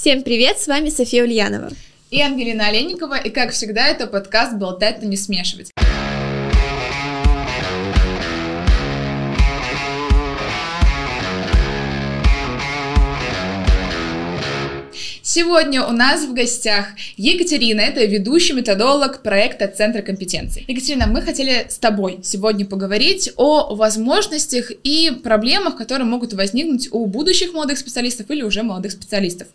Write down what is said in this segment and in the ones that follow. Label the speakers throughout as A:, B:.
A: Всем привет, с вами София Ульянова.
B: И Ангелина Олейникова, и как всегда, это подкаст «Болтать, но не смешивать». Сегодня у нас в гостях Екатерина, это ведущий методолог проекта Центра компетенций. Екатерина, мы хотели с тобой сегодня поговорить о возможностях и проблемах, которые могут возникнуть у будущих молодых специалистов или уже молодых специалистов.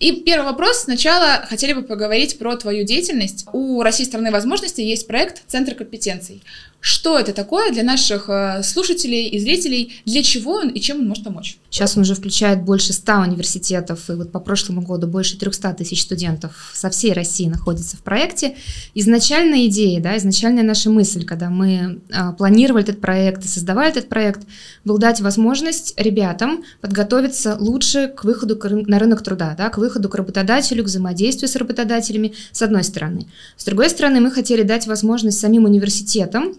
B: И первый вопрос. Сначала хотели бы поговорить про твою деятельность. У России страны возможностей есть проект Центр компетенций. Что это такое для наших э, слушателей и зрителей? Для чего он и чем он может помочь?
C: Сейчас он уже включает больше 100 университетов, и вот по прошлому году больше 300 тысяч студентов со всей России находится в проекте. Изначальная идея, да, изначальная наша мысль, когда мы э, планировали этот проект и создавали этот проект, был дать возможность ребятам подготовиться лучше к выходу на рынок труда, да, к выходу к работодателю, к взаимодействию с работодателями, с одной стороны. С другой стороны, мы хотели дать возможность самим университетам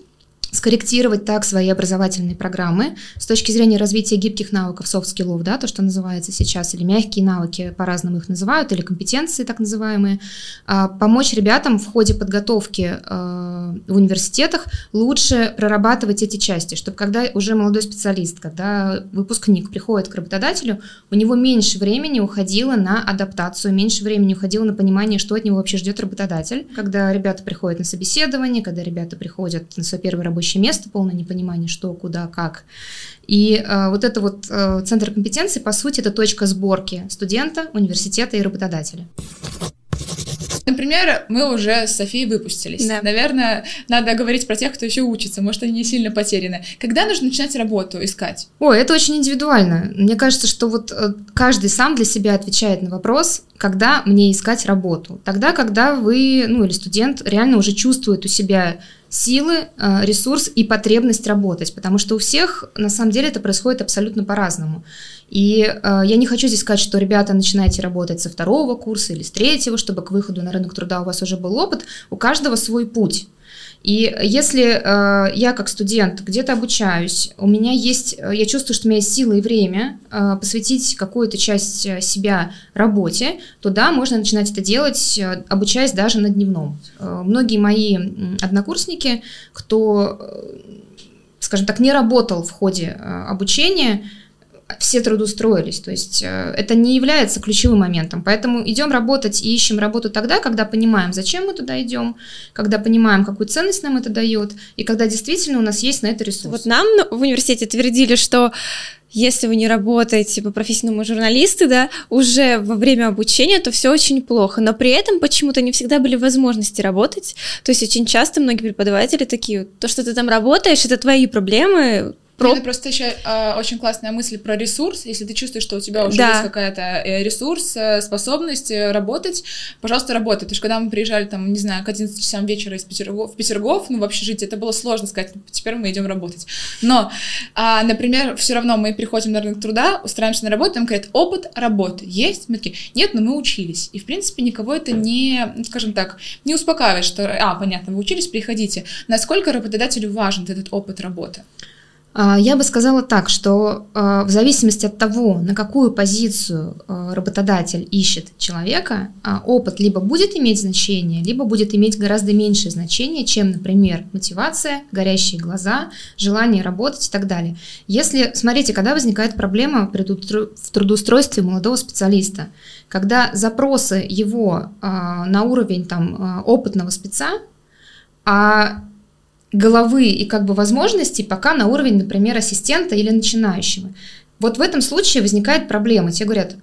C: скорректировать так свои образовательные программы с точки зрения развития гибких навыков, софт-скиллов, да, то, что называется сейчас, или мягкие навыки, по-разному их называют, или компетенции так называемые, а, помочь ребятам в ходе подготовки а, в университетах лучше прорабатывать эти части, чтобы когда уже молодой специалист, когда выпускник приходит к работодателю, у него меньше времени уходило на адаптацию, меньше времени уходило на понимание, что от него вообще ждет работодатель, когда ребята приходят на собеседование, когда ребята приходят на свой первый рабочий рабочее место, полное непонимание, что, куда, как. И э, вот это вот э, центр компетенции, по сути, это точка сборки студента, университета и работодателя.
B: Например, мы уже с Софией выпустились. Да. Наверное, надо говорить про тех, кто еще учится, может, они не сильно потеряны. Когда нужно начинать работу искать?
C: О, это очень индивидуально. Мне кажется, что вот э, каждый сам для себя отвечает на вопрос, когда мне искать работу. Тогда, когда вы, ну или студент реально уже чувствует у себя силы, э, ресурс и потребность работать, потому что у всех на самом деле это происходит абсолютно по-разному. И э, я не хочу здесь сказать, что ребята начинайте работать со второго курса или с третьего, чтобы к выходу на рынок труда у вас уже был опыт. У каждого свой путь. И если э, я как студент где-то обучаюсь, у меня есть, э, я чувствую, что у меня есть сила и время э, посвятить какую-то часть э, себя работе, то да, можно начинать это делать, э, обучаясь даже на дневном. Э, многие мои однокурсники, кто, скажем так, не работал в ходе обучения, все трудоустроились. То есть э, это не является ключевым моментом. Поэтому идем работать и ищем работу тогда, когда понимаем, зачем мы туда идем, когда понимаем, какую ценность нам это дает, и когда действительно у нас есть на это ресурс.
A: Вот нам в университете твердили, что если вы не работаете по профессиональному журналисты, да, уже во время обучения, то все очень плохо. Но при этом почему-то не всегда были возможности работать. То есть очень часто многие преподаватели такие, то, что ты там работаешь, это твои проблемы,
B: про... Это просто еще э, очень классная мысль про ресурс. Если ты чувствуешь, что у тебя уже да. есть какая-то э, ресурс, э, способность э, работать, пожалуйста, работай. Потому что когда мы приезжали, там, не знаю, к 11 часам вечера из Петергоф, в Петергоф, ну, в общежитие, это было сложно сказать, теперь мы идем работать. Но, э, например, все равно мы приходим на рынок труда, устраиваемся на работу, там говорят, опыт работы есть? Мы такие, нет, но мы учились. И, в принципе, никого это не, ну, скажем так, не успокаивает, что, а, понятно, вы учились, приходите. Насколько работодателю важен этот опыт работы?
C: А, я бы сказала так, что а, в зависимости от того, на какую позицию а, работодатель ищет человека, опыт либо будет иметь значение, либо будет иметь гораздо меньшее значение, чем, например, мотивация, горящие глаза, желание работать и так далее. Если, смотрите, когда возникает проблема в трудоустройстве молодого специалиста, когда запросы его на уровень там, опытного спеца, а головы и как бы возможностей пока на уровень, например, ассистента или начинающего. Вот в этом случае возникает проблема. Тебе говорят,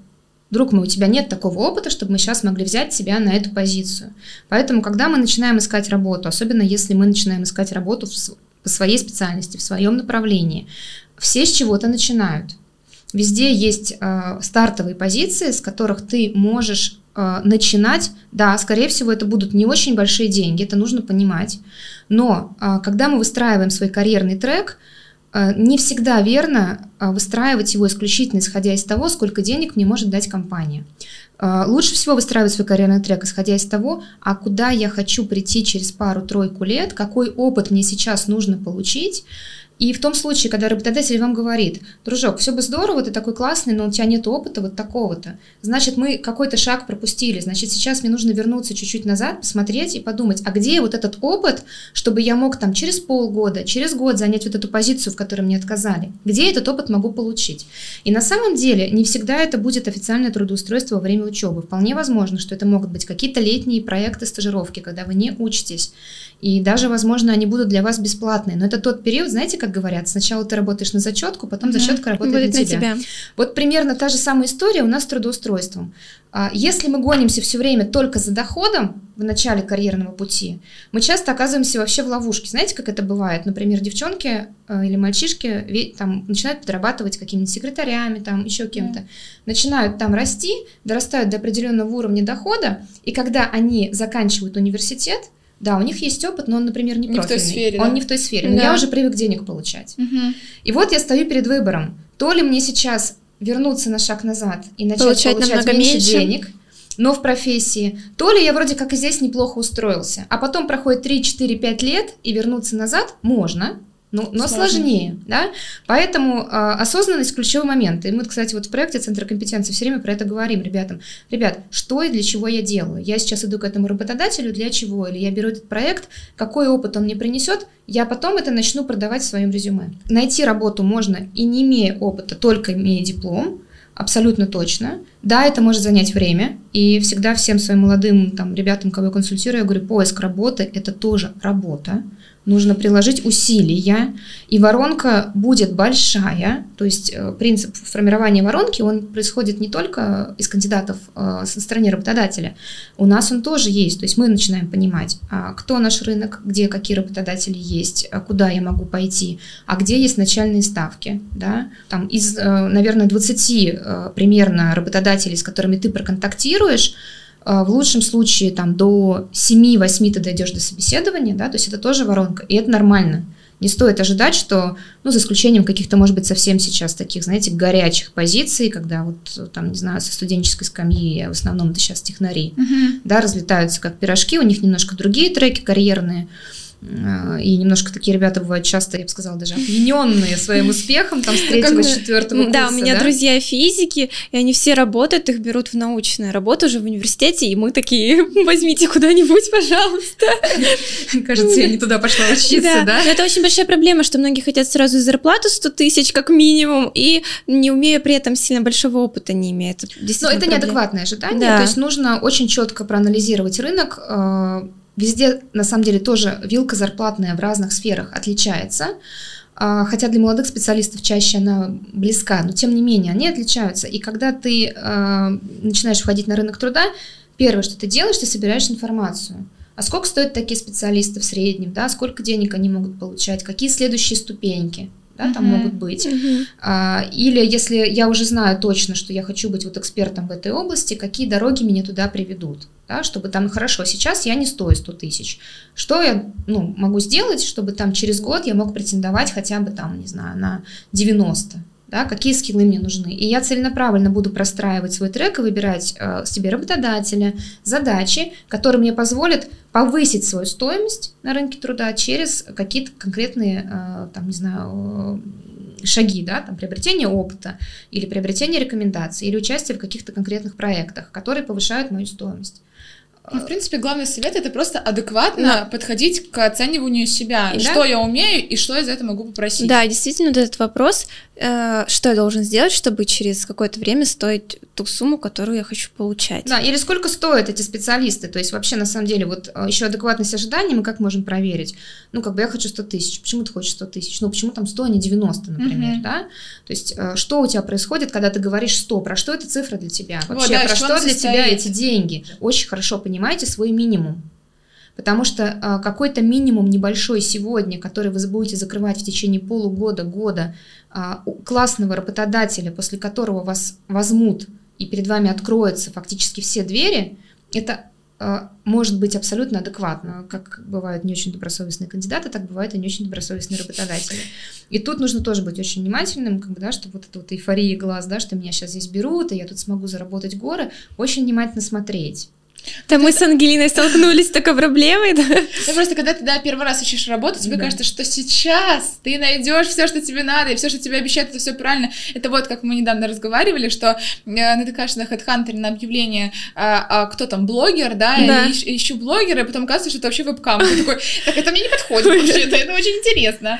C: друг мой, у тебя нет такого опыта, чтобы мы сейчас могли взять тебя на эту позицию. Поэтому, когда мы начинаем искать работу, особенно если мы начинаем искать работу в, по своей специальности, в своем направлении, все с чего-то начинают. Везде есть э, стартовые позиции, с которых ты можешь начинать. Да, скорее всего, это будут не очень большие деньги, это нужно понимать. Но э, когда мы выстраиваем свой карьерный трек, э, не всегда верно э, выстраивать его исключительно исходя из того, сколько денег мне может дать компания. Э, лучше всего выстраивать свой карьерный трек, исходя из того, а куда я хочу прийти через пару-тройку лет, какой опыт мне сейчас нужно получить, И в том случае, когда работодатель вам говорит, дружок, все бы здорово, ты такой классный, но у тебя нет опыта вот такого-то, значит, мы какой-то шаг пропустили, значит, сейчас мне нужно вернуться чуть-чуть назад, посмотреть и подумать, а где вот этот опыт, чтобы я мог там через полгода, через год занять вот эту позицию, в которой мне отказали, где этот опыт могу получить. И на самом деле не всегда это будет официальное трудоустройство во время учебы. Вполне возможно, что это могут быть какие-то летние проекты стажировки, когда вы не учитесь. И даже, возможно, они будут для вас бесплатные. Но это тот период, знаете, как говорят, сначала ты работаешь на зачетку, потом угу. зачетка работает Будет на, тебя. тебя. Вот примерно та же самая история у нас с трудоустройством. А, если мы гонимся все время только за доходом в начале карьерного пути, мы часто оказываемся вообще в ловушке. Знаете, как это бывает? Например, девчонки э, или мальчишки там, начинают подрабатывать какими-нибудь секретарями, там, еще кем-то. Начинают там расти, дорастают до определенного уровня дохода, и когда они заканчивают университет, да, у них есть опыт, но он, например, не, не в той сфере. Он да? не в той сфере. Но да. я уже привык денег получать. Угу. И вот я стою перед выбором. То ли мне сейчас вернуться на шаг назад и начать получать, получать меньше, меньше денег, но в профессии, то ли я вроде как и здесь неплохо устроился, а потом проходит 3, 4, 5 лет и вернуться назад можно, ну, но сложнее, да, поэтому э, осознанность ключевой момент, и мы, кстати, вот в проекте Центра компетенции все время про это говорим ребятам, ребят, что и для чего я делаю, я сейчас иду к этому работодателю, для чего, или я беру этот проект, какой опыт он мне принесет, я потом это начну продавать в своем резюме. Найти работу можно и не имея опыта, только имея диплом, абсолютно точно. Да, это может занять время, и всегда всем своим молодым там, ребятам, кого я консультирую, я говорю, поиск работы – это тоже работа, нужно приложить усилия, и воронка будет большая, то есть э, принцип формирования воронки, он происходит не только из кандидатов э, со стороны работодателя, у нас он тоже есть, то есть мы начинаем понимать, а, кто наш рынок, где какие работодатели есть, а куда я могу пойти, а где есть начальные ставки, да, там из, э, наверное, 20 примерно работодателей, с которыми ты проконтактируешь, в лучшем случае там до 7-8 ты дойдешь до собеседования, да, то есть это тоже воронка, и это нормально. Не стоит ожидать, что, ну, за исключением каких-то, может быть, совсем сейчас таких, знаете, горячих позиций, когда вот там, не знаю, со студенческой скамьи, в основном это сейчас технари, uh-huh. да, разлетаются как пирожки, у них немножко другие треки карьерные, и немножко такие ребята бывают часто, я бы сказала, даже опьяненные своим успехом, там, с третьего, четвертого курса.
A: Да, у меня друзья физики, и они все работают, их берут в научную работу уже в университете, и мы такие, возьмите куда-нибудь, пожалуйста.
C: Кажется, я не туда пошла учиться, да?
A: это очень большая проблема, что многие хотят сразу зарплату 100 тысяч как минимум, и не умея при этом сильно большого опыта не имеет.
C: Но это неадекватное ожидание, то есть нужно очень четко проанализировать рынок, э, Везде, на самом деле, тоже вилка зарплатная в разных сферах отличается, а, хотя для молодых специалистов чаще она близка, но тем не менее они отличаются. И когда ты э, начинаешь входить на рынок труда, первое, что ты делаешь, ты собираешь информацию. А сколько стоят такие специалисты в среднем, да, сколько денег они могут получать, какие следующие ступеньки да, там uh-huh. могут быть. Uh-huh. А, или если я уже знаю точно, что я хочу быть вот экспертом в этой области, какие дороги меня туда приведут, да, чтобы там, хорошо, сейчас я не стою 100 тысяч, что я ну, могу сделать, чтобы там через год я мог претендовать хотя бы там, не знаю, на 90, да, какие скиллы мне нужны. И я целенаправленно буду простраивать свой трек и выбирать э, себе работодателя, задачи, которые мне позволят повысить свою стоимость на рынке труда через какие-то конкретные, э, там, не знаю, э, шаги, да, там, приобретение опыта или приобретение рекомендаций или участие в каких-то конкретных проектах, которые повышают мою стоимость.
B: Ну, в принципе, главный совет это просто адекватно да. подходить к оцениванию себя. Да? Что я умею и что я за это могу попросить.
A: Да, действительно, вот этот вопрос, что я должен сделать, чтобы через какое-то время стоить ту сумму, которую я хочу получать.
C: Да, или сколько стоят эти специалисты. То есть вообще, на самом деле, вот э, еще адекватность ожиданий мы как можем проверить? Ну, как бы я хочу 100 тысяч. Почему ты хочешь 100 тысяч? Ну, почему там 100, а не 90, например, угу. да? То есть э, что у тебя происходит, когда ты говоришь 100? Про что эта цифра для тебя? Вообще, вот, да, про что для тебя эти деньги? Очень хорошо понимаете свой минимум. Потому что э, какой-то минимум небольшой сегодня, который вы будете закрывать в течение полугода, года, э, классного работодателя, после которого вас возьмут и перед вами откроются фактически все двери, это э, может быть абсолютно адекватно. Как бывают не очень добросовестные кандидаты, так бывают и не очень добросовестные работодатели. И тут нужно тоже быть очень внимательным, как бы, да, что вот эта вот эйфория глаз, да, что меня сейчас здесь берут, и я тут смогу заработать горы, очень внимательно смотреть
A: Да мы с Ангелиной столкнулись с такой проблемой, да?
B: Ну просто когда ты, да, первый раз ищешь работу, тебе да. кажется, что сейчас ты найдешь все, что тебе надо, и все, что тебе обещают, это все правильно. Это вот как мы недавно разговаривали, что э, натыкаешься на HeadHunter на объявление, а, а, кто там, блогер, да, да. И ищ, ищу блогера, и потом кажется, что это вообще вебкам. Ты такой, так это мне не подходит вообще, это очень интересно.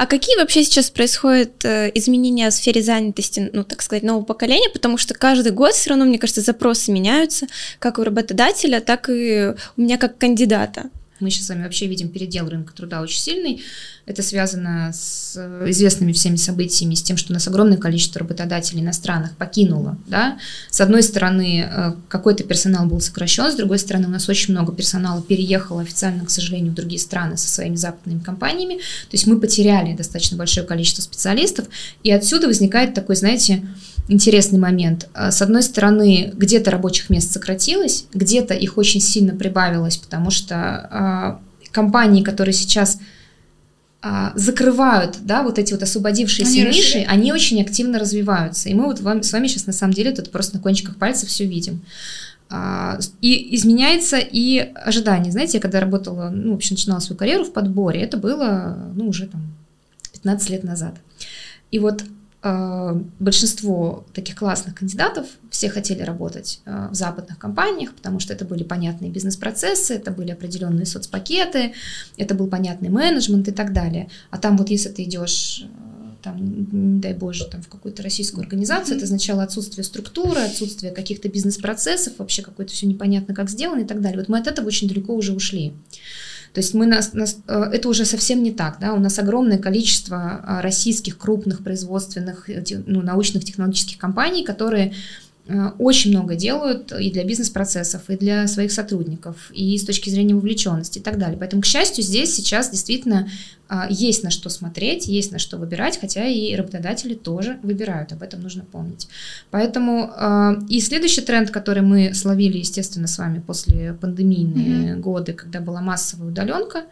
A: А какие вообще сейчас происходят э, изменения в сфере занятости, ну, так сказать, нового поколения? Потому что каждый год все равно, мне кажется, запросы меняются, как у работодателя, так и у меня как кандидата.
C: Мы сейчас с вами вообще видим передел рынка труда очень сильный. Это связано с э, известными всеми событиями, с тем, что у нас огромное количество работодателей иностранных покинуло. Да? С одной стороны, э, какой-то персонал был сокращен, с другой стороны, у нас очень много персонала переехало официально, к сожалению, в другие страны со своими западными компаниями. То есть мы потеряли достаточно большое количество специалистов, и отсюда возникает такой, знаете, интересный момент. Э, с одной стороны, где-то рабочих мест сократилось, где-то их очень сильно прибавилось, потому что компании, которые сейчас а, закрывают, да, вот эти вот освободившиеся они ниши, расширяют. они очень активно развиваются. И мы вот вам, с вами сейчас на самом деле тут просто на кончиках пальцев все видим. А, и изменяется и ожидание. Знаете, я когда работала, ну, в общем, начинала свою карьеру в подборе, это было, ну, уже там 15 лет назад. И вот большинство таких классных кандидатов все хотели работать э, в западных компаниях, потому что это были понятные бизнес-процессы, это были определенные соцпакеты, это был понятный менеджмент и так далее. А там вот если ты идешь э, там, не дай боже, там, в какую-то российскую организацию, это означало отсутствие структуры, отсутствие каких-то бизнес-процессов, вообще какое-то все непонятно, как сделано и так далее. Вот мы от этого очень далеко уже ушли. То есть мы нас, нас, э, это уже совсем не так. Да? У нас огромное количество а, российских крупных производственных, э, ну, научных технологических компаний, которые очень много делают и для бизнес-процессов, и для своих сотрудников, и с точки зрения вовлеченности и так далее. Поэтому, к счастью, здесь сейчас действительно а, есть на что смотреть, есть на что выбирать, хотя и работодатели тоже выбирают, об этом нужно помнить. Поэтому а, и следующий тренд, который мы словили, естественно, с вами после пандемийные mm-hmm. годы, когда была массовая удаленка,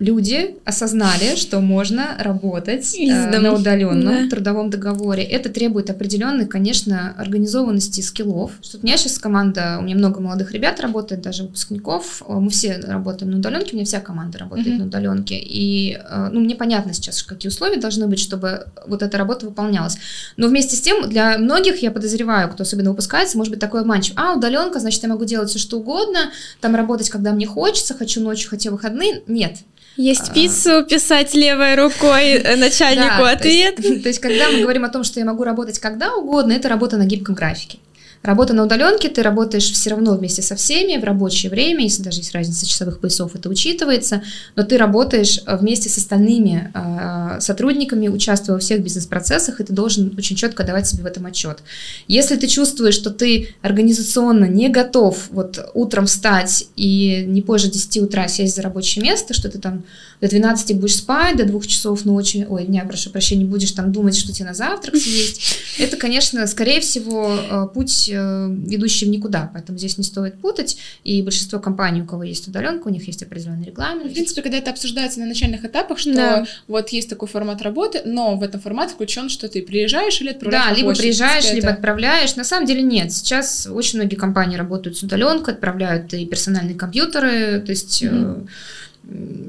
C: люди осознали, что можно работать э, на удаленном да. трудовом договоре. Это требует определенной, конечно, организованности скиллов. Что у меня сейчас команда, у меня много молодых ребят работает, даже выпускников. Э, мы все работаем на удаленке, у меня вся команда работает mm-hmm. на удаленке. И э, ну, мне понятно сейчас, какие условия должны быть, чтобы вот эта работа выполнялась. Но вместе с тем, для многих, я подозреваю, кто особенно выпускается, может быть такой обманчив. А, удаленка, значит, я могу делать все, что угодно, там работать, когда мне хочется, хочу ночью, хочу выходные выходные нет.
A: Есть а. пиццу писать левой рукой э, начальнику ответ.
C: То есть, когда мы говорим о том, что я могу работать когда угодно, это работа на гибком графике. Работа на удаленке, ты работаешь все равно вместе со всеми в рабочее время, если даже есть разница часовых поясов, это учитывается, но ты работаешь э, вместе с остальными э, сотрудниками, участвуя во всех бизнес-процессах, и ты должен очень четко давать себе в этом отчет. Если ты чувствуешь, что ты организационно не готов вот утром встать и не позже 10 утра сесть за рабочее место, что ты там до 12 будешь спать, до 2 часов ночи, ой, дня, прошу прощения, будешь там думать, что тебе на завтрак съесть, это, конечно, скорее всего, э, путь Э, ведущий в никуда, поэтому здесь не стоит путать, и большинство компаний, у кого есть удаленка, у них есть определенный регламент.
B: В принципе, когда это обсуждается на начальных этапах, что да. вот есть такой формат работы, но в этом формате включен, что ты приезжаешь или отправляешь
C: Да, либо почту, приезжаешь, это... либо отправляешь. На самом деле нет. Сейчас очень многие компании работают с удаленкой, отправляют и персональные компьютеры, то есть... Mm-hmm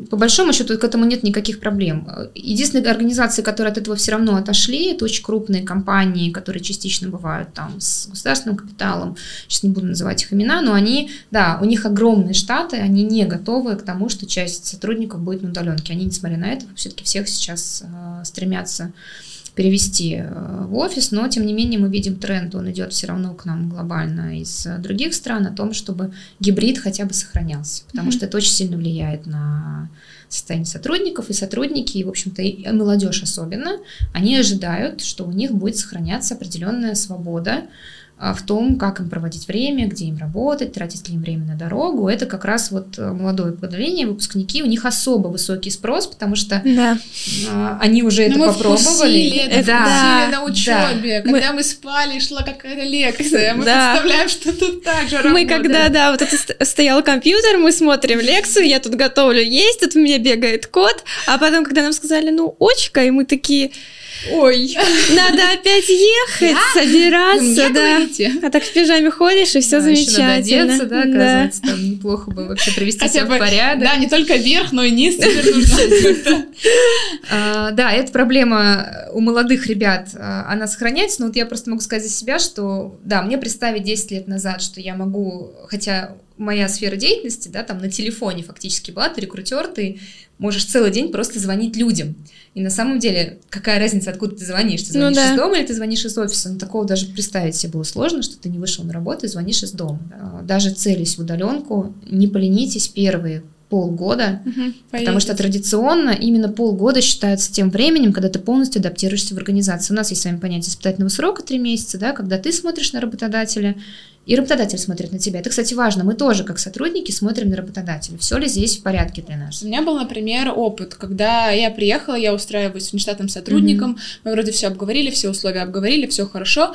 C: по большому счету к этому нет никаких проблем. Единственные организации, которые от этого все равно отошли, это очень крупные компании, которые частично бывают там с государственным капиталом, сейчас не буду называть их имена, но они, да, у них огромные штаты, они не готовы к тому, что часть сотрудников будет на удаленке. Они, несмотря на это, все-таки всех сейчас э, стремятся перевести э, в офис, но тем не менее мы видим тренд, он идет все равно к нам глобально из других стран о том, чтобы гибрид хотя бы сохранялся, потому mm-hmm. что это очень сильно влияет на состояние сотрудников, и сотрудники, и, в общем-то, и молодежь особенно, они ожидают, что у них будет сохраняться определенная свобода, в том, как им проводить время, где им работать, тратить ли им время на дорогу. Это как раз вот э, молодое поколение, выпускники, у них особо высокий спрос, потому что да. а, они уже Но ну, это попробовали.
B: Вкусили, это да, на учебе, да. когда мы... мы спали, шла какая-то лекция, мы да. представляем, что тут так же работает.
A: Мы когда, да, вот это стоял компьютер, мы смотрим лекцию, я тут готовлю есть, тут у меня бегает кот, а потом, когда нам сказали, ну, очка, и мы такие ой, надо опять ехать, собираться, да. А так в пижаме ходишь, и все замечательно.
C: Одеться, да, оказывается, там неплохо бы вообще привести себя в порядок.
B: Да, не только вверх, но и низ
C: а, Да, эта проблема у молодых ребят, а, она сохраняется, но вот я просто могу сказать за себя, что, да, мне представить 10 лет назад, что я могу, хотя моя сфера деятельности, да, там на телефоне фактически была, ты рекрутер, ты можешь целый день просто звонить людям. И на самом деле, какая разница, откуда ты звонишь? Ты звонишь ну, да. из дома или ты звонишь из офиса? Ну, такого даже представить себе было сложно, что ты не вышел на работу и звонишь из дома. А, даже целясь в удаленку, не поленитесь первые полгода, угу, потому что традиционно именно полгода считается тем временем, когда ты полностью адаптируешься в организацию. У нас есть с вами понятие испытательного срока три месяца, да, когда ты смотришь на работодателя, и работодатель смотрит на тебя. Это, кстати, важно. Мы тоже, как сотрудники, смотрим на работодателя. Все ли здесь в порядке для нас?
B: У меня был, например, опыт, когда я приехала, я устраиваюсь внештатным сотрудником, mm-hmm. мы вроде все обговорили, все условия обговорили, все хорошо.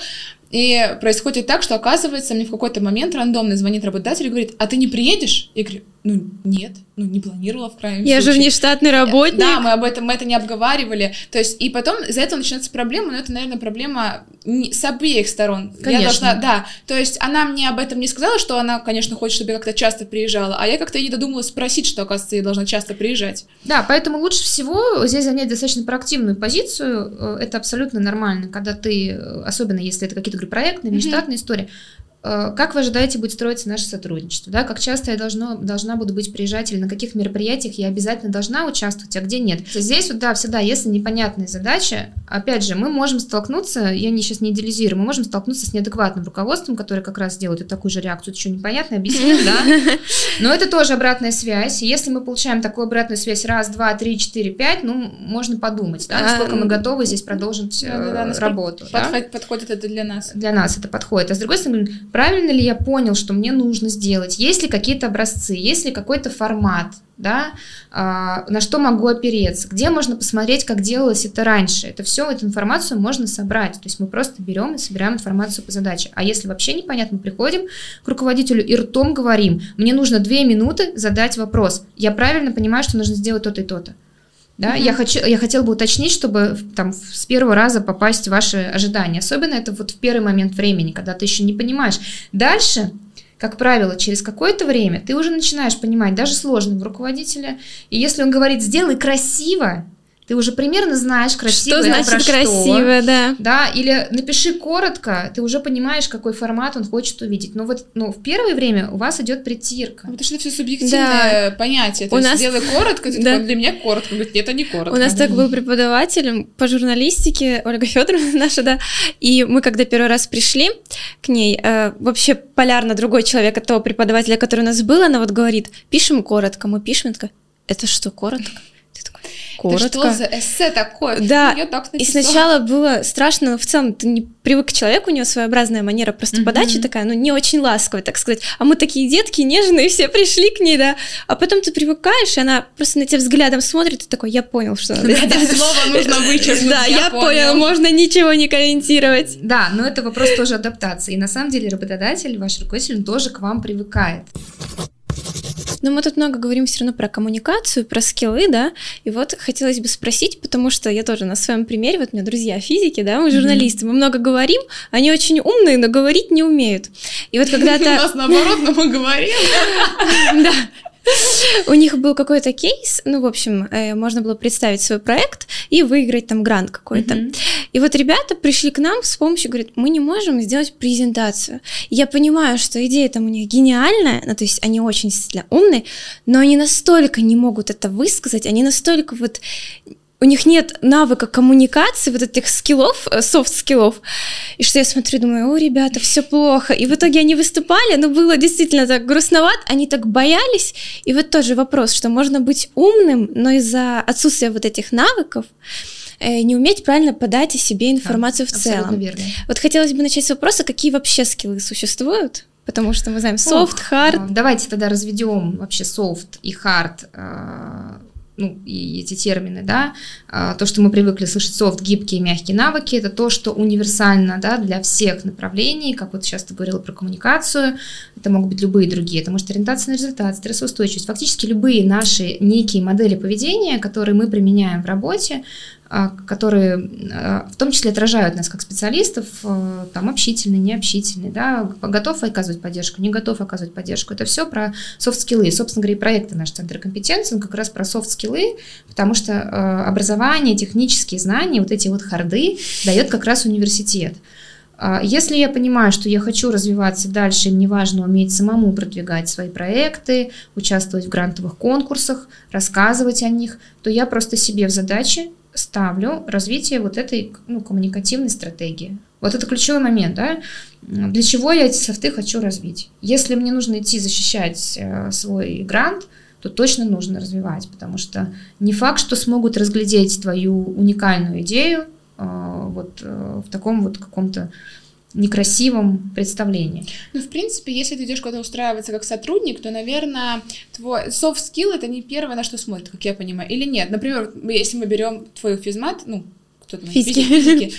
B: И происходит так, что, оказывается, мне в какой-то момент рандомно звонит работодатель и говорит, а ты не приедешь? Я говорю, ну, нет, ну, не планировала в крайнем
A: Я случае. же внештатный работник.
B: Да, мы об этом, мы это не обговаривали. То есть, и потом из-за этого начинается проблема, но это, наверное, проблема не, с обеих сторон.
C: Конечно.
B: Я должна, да, то есть она мне об этом не сказала, что она, конечно, хочет, чтобы я как-то часто приезжала, а я как-то не додумалась спросить, что, оказывается, я должна часто приезжать.
C: Да, поэтому лучше всего здесь занять достаточно проактивную позицию, э, это абсолютно нормально, когда ты, э, особенно если это какие-то, говорю, внештатные mm-hmm. истории, Э, как вы ожидаете будет строиться наше сотрудничество? Да? Как часто я должно, должна буду быть приезжать или на каких мероприятиях я обязательно должна участвовать, а где нет? Здесь вот, да, всегда, если непонятная задача, опять же, мы можем столкнуться, я не, сейчас не идеализирую, мы можем столкнуться с неадекватным руководством, которое как раз делает такую же реакцию, это что непонятно, объяснил, да? Но это тоже обратная связь, и если мы получаем такую обратную связь раз, два, три, четыре, пять, ну, можно подумать, да, насколько мы готовы здесь продолжить э, работу.
B: Подходит это для нас.
C: Для нас это подходит. А с другой стороны, правильно ли я понял, что мне нужно сделать, есть ли какие-то образцы, есть ли какой-то формат, да, а, на что могу опереться, где можно посмотреть, как делалось это раньше. Это все, эту информацию можно собрать. То есть мы просто берем и собираем информацию по задаче. А если вообще непонятно, приходим к руководителю и ртом говорим, мне нужно две минуты задать вопрос. Я правильно понимаю, что нужно сделать то-то и то-то. Да, mm-hmm. я, хочу, я хотела бы уточнить, чтобы там с первого раза попасть в ваши ожидания. Особенно это вот в первый момент времени, когда ты еще не понимаешь. Дальше, как правило, через какое-то время ты уже начинаешь понимать даже сложного руководителя. И если он говорит «сделай красиво», ты уже примерно знаешь красиво.
A: Что значит про красиво,
C: что,
A: да.
C: Да, или напиши коротко, ты уже понимаешь, какой формат он хочет увидеть. Но вот ну, в первое время у вас идет притирка.
B: Это же все субъективное да. понятие. То у есть нас... сделай коротко, ты да. такой, для меня коротко. Говорит, нет, это не коротко.
A: У нас так был преподаватель по журналистике, Ольга Федоровна наша, да, и мы когда первый раз пришли к ней, э, вообще полярно другой человек от того преподавателя, который у нас был, она вот говорит, пишем коротко, мы пишем, она такая, это что, коротко?
B: Коротко. Это что за эссе такое?
A: Да, я так и сначала было страшно, но в целом ты не привык к человеку, у него своеобразная манера просто mm-hmm. подачи такая, ну, не очень ласковая, так сказать. А мы такие детки, нежные, все пришли к ней, да. А потом ты привыкаешь, и она просто на тебя взглядом смотрит, и такой, я понял, что надо
B: Слово нужно вычеркнуть,
A: Да, я понял, можно ничего не комментировать.
C: Да, но это вопрос тоже адаптации. И на самом деле работодатель, ваш руководитель, тоже к вам привыкает.
A: Но мы тут много говорим все равно про коммуникацию, про скиллы, да, и вот хотелось бы спросить, потому что я тоже на своем примере, вот у меня друзья физики, да, мы журналисты, mm-hmm. мы много говорим, они очень умные, но говорить не умеют. И вот когда-то... У
B: нас наоборот, но мы говорим.
A: Да. У них был какой-то кейс, ну, в общем, э, можно было представить свой проект и выиграть там грант какой-то. И вот ребята пришли к нам с помощью, говорят, мы не можем сделать презентацию. я понимаю, что идея там у них гениальная, ну, то есть они очень действительно умные, но они настолько не могут это высказать, они настолько вот у них нет навыка коммуникации, вот этих скиллов, софт-скиллов. И что я смотрю, думаю, о, ребята, все плохо. И в итоге они выступали, но было действительно так грустновато, они так боялись. И вот тоже вопрос, что можно быть умным, но из-за отсутствия вот этих навыков э, не уметь правильно подать о себе информацию да, в целом.
C: Верно.
A: Вот хотелось бы начать с вопроса, какие вообще скиллы существуют? Потому что мы знаем soft, hard.
C: Давайте тогда разведем вообще софт и hard ну, и эти термины, да, а, то, что мы привыкли слышать софт, гибкие, мягкие навыки, это то, что универсально, да, для всех направлений, как вот сейчас ты говорила про коммуникацию, это могут быть любые другие, это может ориентация на результат, стрессоустойчивость, фактически любые наши некие модели поведения, которые мы применяем в работе, которые а, в том числе отражают нас как специалистов, а, там общительный, необщительный, да, готов оказывать поддержку, не готов оказывать поддержку. Это все про софт-скиллы. Собственно говоря, и проекты наш Центр компетенции, он как раз про софт-скиллы, потому что образование, технические знания, вот эти вот харды дает как раз университет. Если я понимаю, что я хочу развиваться дальше, мне важно уметь самому продвигать свои проекты, участвовать в грантовых конкурсах, рассказывать о них, то я просто себе в задачи ставлю развитие вот этой ну, коммуникативной стратегии. Вот это ключевой момент, да? Для чего я эти софты хочу развить? Если мне нужно идти защищать э, свой грант, то точно нужно развивать, потому что не факт, что смогут разглядеть твою уникальную идею э, вот э, в таком вот каком-то некрасивом представлении.
B: Ну, в принципе, если ты идешь куда-то устраиваться как сотрудник, то, наверное, твой soft skill это не первое, на что смотрят, как я понимаю, или нет. Например, если мы берем твою физмат, ну, кто-то физики, физики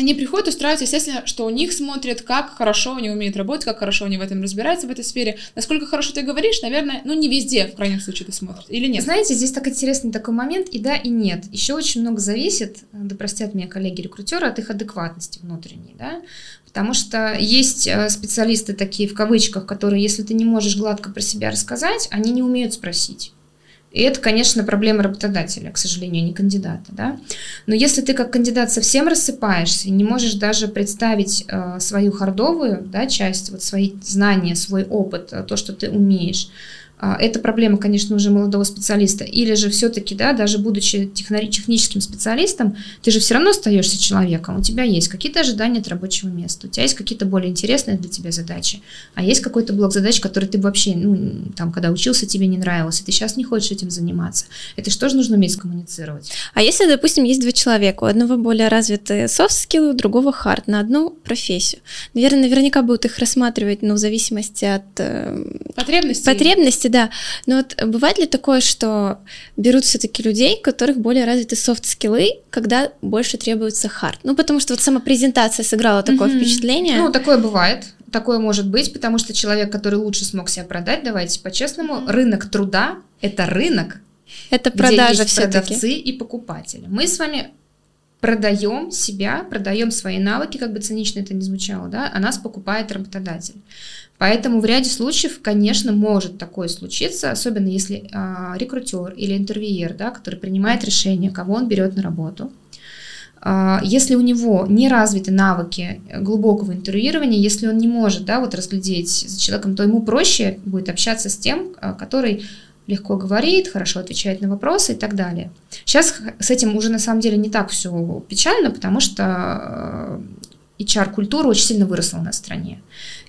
B: они приходят, устраиваются, естественно, что у них смотрят, как хорошо они умеют работать, как хорошо они в этом разбираются, в этой сфере. Насколько хорошо ты говоришь, наверное, ну не везде, в крайнем случае, ты смотришь, или нет?
C: Знаете, здесь так интересный такой момент, и да, и нет. Еще очень много зависит, да простят меня коллеги-рекрутеры, от их адекватности внутренней, да, Потому что есть э, специалисты такие в кавычках, которые, если ты не можешь гладко про себя рассказать, они не умеют спросить. И это, конечно, проблема работодателя, к сожалению, не кандидата. Да? Но если ты как кандидат совсем рассыпаешься не можешь даже представить э, свою хардовую да, часть, вот свои знания, свой опыт, э, то, что ты умеешь, а, это проблема, конечно, уже молодого специалиста. Или же все-таки, да, даже будучи техническим специалистом, ты же все равно остаешься человеком. У тебя есть какие-то ожидания от рабочего места, у тебя есть какие-то более интересные для тебя задачи, а есть какой-то блок задач, который ты вообще, ну, там, когда учился, тебе не нравился, ты сейчас не хочешь этим заниматься. Это же нужно уметь коммуницировать?
A: А если, допустим, есть два человека, у одного более развитые soft skills, у другого hard на одну профессию, наверное, наверняка будут их рассматривать, ну, в зависимости от э,
B: потребностей.
A: потребностей да. Но вот бывает ли такое, что берут все-таки людей, у которых более развиты софт-скиллы, когда больше требуется хард? Ну, потому что вот сама презентация сыграла такое mm-hmm. впечатление.
C: Ну, такое бывает. Такое может быть, потому что человек, который лучше смог себя продать, давайте по-честному, mm-hmm. рынок труда — это рынок,
A: это продажа
C: все продавцы и покупатели. Мы с вами продаем себя, продаем свои навыки, как бы цинично это ни звучало, да, а нас покупает работодатель. Поэтому в ряде случаев, конечно, может такое случиться, особенно если а, рекрутер или интервьюер, да, который принимает решение, кого он берет на работу. А, если у него не развиты навыки глубокого интервьюирования, если он не может да, вот разглядеть за человеком, то ему проще будет общаться с тем, а, который легко говорит, хорошо отвечает на вопросы и так далее. Сейчас с этим уже на самом деле не так все печально, потому что HR-культура очень сильно выросла у нас в стране.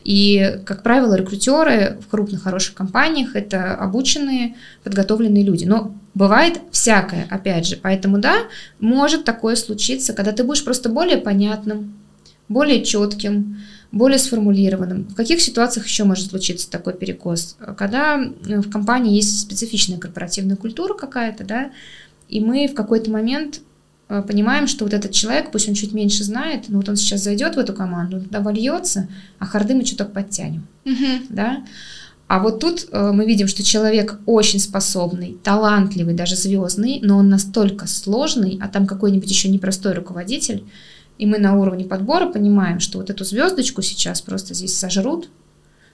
C: И, как правило, рекрутеры в крупных хороших компаниях это обученные, подготовленные люди. Но бывает всякое, опять же. Поэтому, да, может такое случиться, когда ты будешь просто более понятным, более четким, более сформулированным. В каких ситуациях еще может случиться такой перекос? Когда в компании есть специфичная корпоративная культура какая-то, да, и мы в какой-то момент Э, понимаем, что вот этот человек, пусть он чуть меньше знает, но вот он сейчас зайдет в эту команду, туда вольется, а харды мы чуток подтянем. Угу. Да? А вот тут э, мы видим, что человек очень способный, талантливый, даже звездный, но он настолько сложный, а там какой-нибудь еще непростой руководитель, и мы на уровне подбора понимаем, что вот эту звездочку сейчас просто здесь сожрут,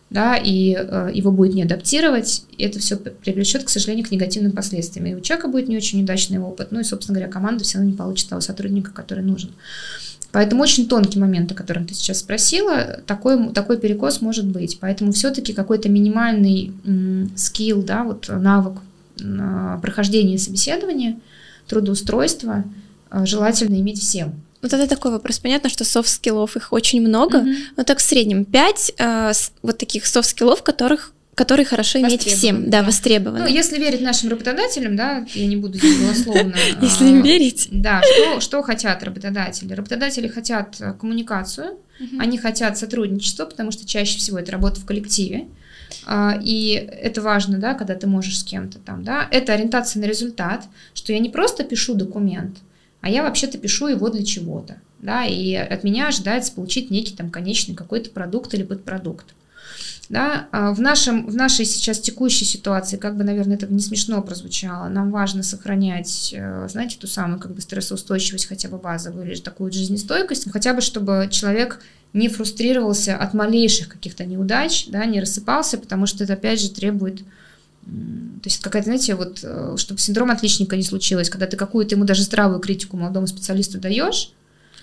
C: да, и э, его будет не адаптировать, и это все привлечет, к сожалению, к негативным последствиям. И у человека будет не очень удачный опыт, ну и, собственно говоря, команда все равно не получит того сотрудника, который нужен. Поэтому очень тонкий момент, о котором ты сейчас спросила, такой, такой перекос может быть. Поэтому все-таки какой-то минимальный скилл, да, вот навык э, прохождения собеседования, трудоустройства э, желательно иметь всем.
A: Вот это такой вопрос. Понятно, что софт-скиллов их очень много, mm-hmm. но так в среднем 5 э, вот таких софт-скиллов, которых которые хорошо иметь всем, да, востребованы.
C: Ну, если верить нашим работодателям, да, я не буду здесь голословно.
A: Если им верить.
C: Да, что, что хотят работодатели? Работодатели хотят э, коммуникацию, они хотят сотрудничество, потому что чаще всего это работа в коллективе. А, и это важно, да, когда ты можешь с кем-то там, да. Это ориентация на результат, что я не просто пишу документ, а я вообще-то пишу его для чего-то, да, и от меня ожидается получить некий там конечный какой-то продукт или подпродукт. Да? А в, нашем, в нашей сейчас текущей ситуации, как бы, наверное, это не смешно прозвучало, нам важно сохранять, э, знаете, ту самую как бы стрессоустойчивость хотя бы базовую или такую жизнестойкость, хотя бы чтобы человек не фрустрировался от малейших каких-то неудач, да, не рассыпался, потому что это, опять же, требует то есть какая-то, знаете, вот, э, чтобы синдром отличника не случилось, когда ты какую-то ему даже здравую критику молодому специалисту даешь,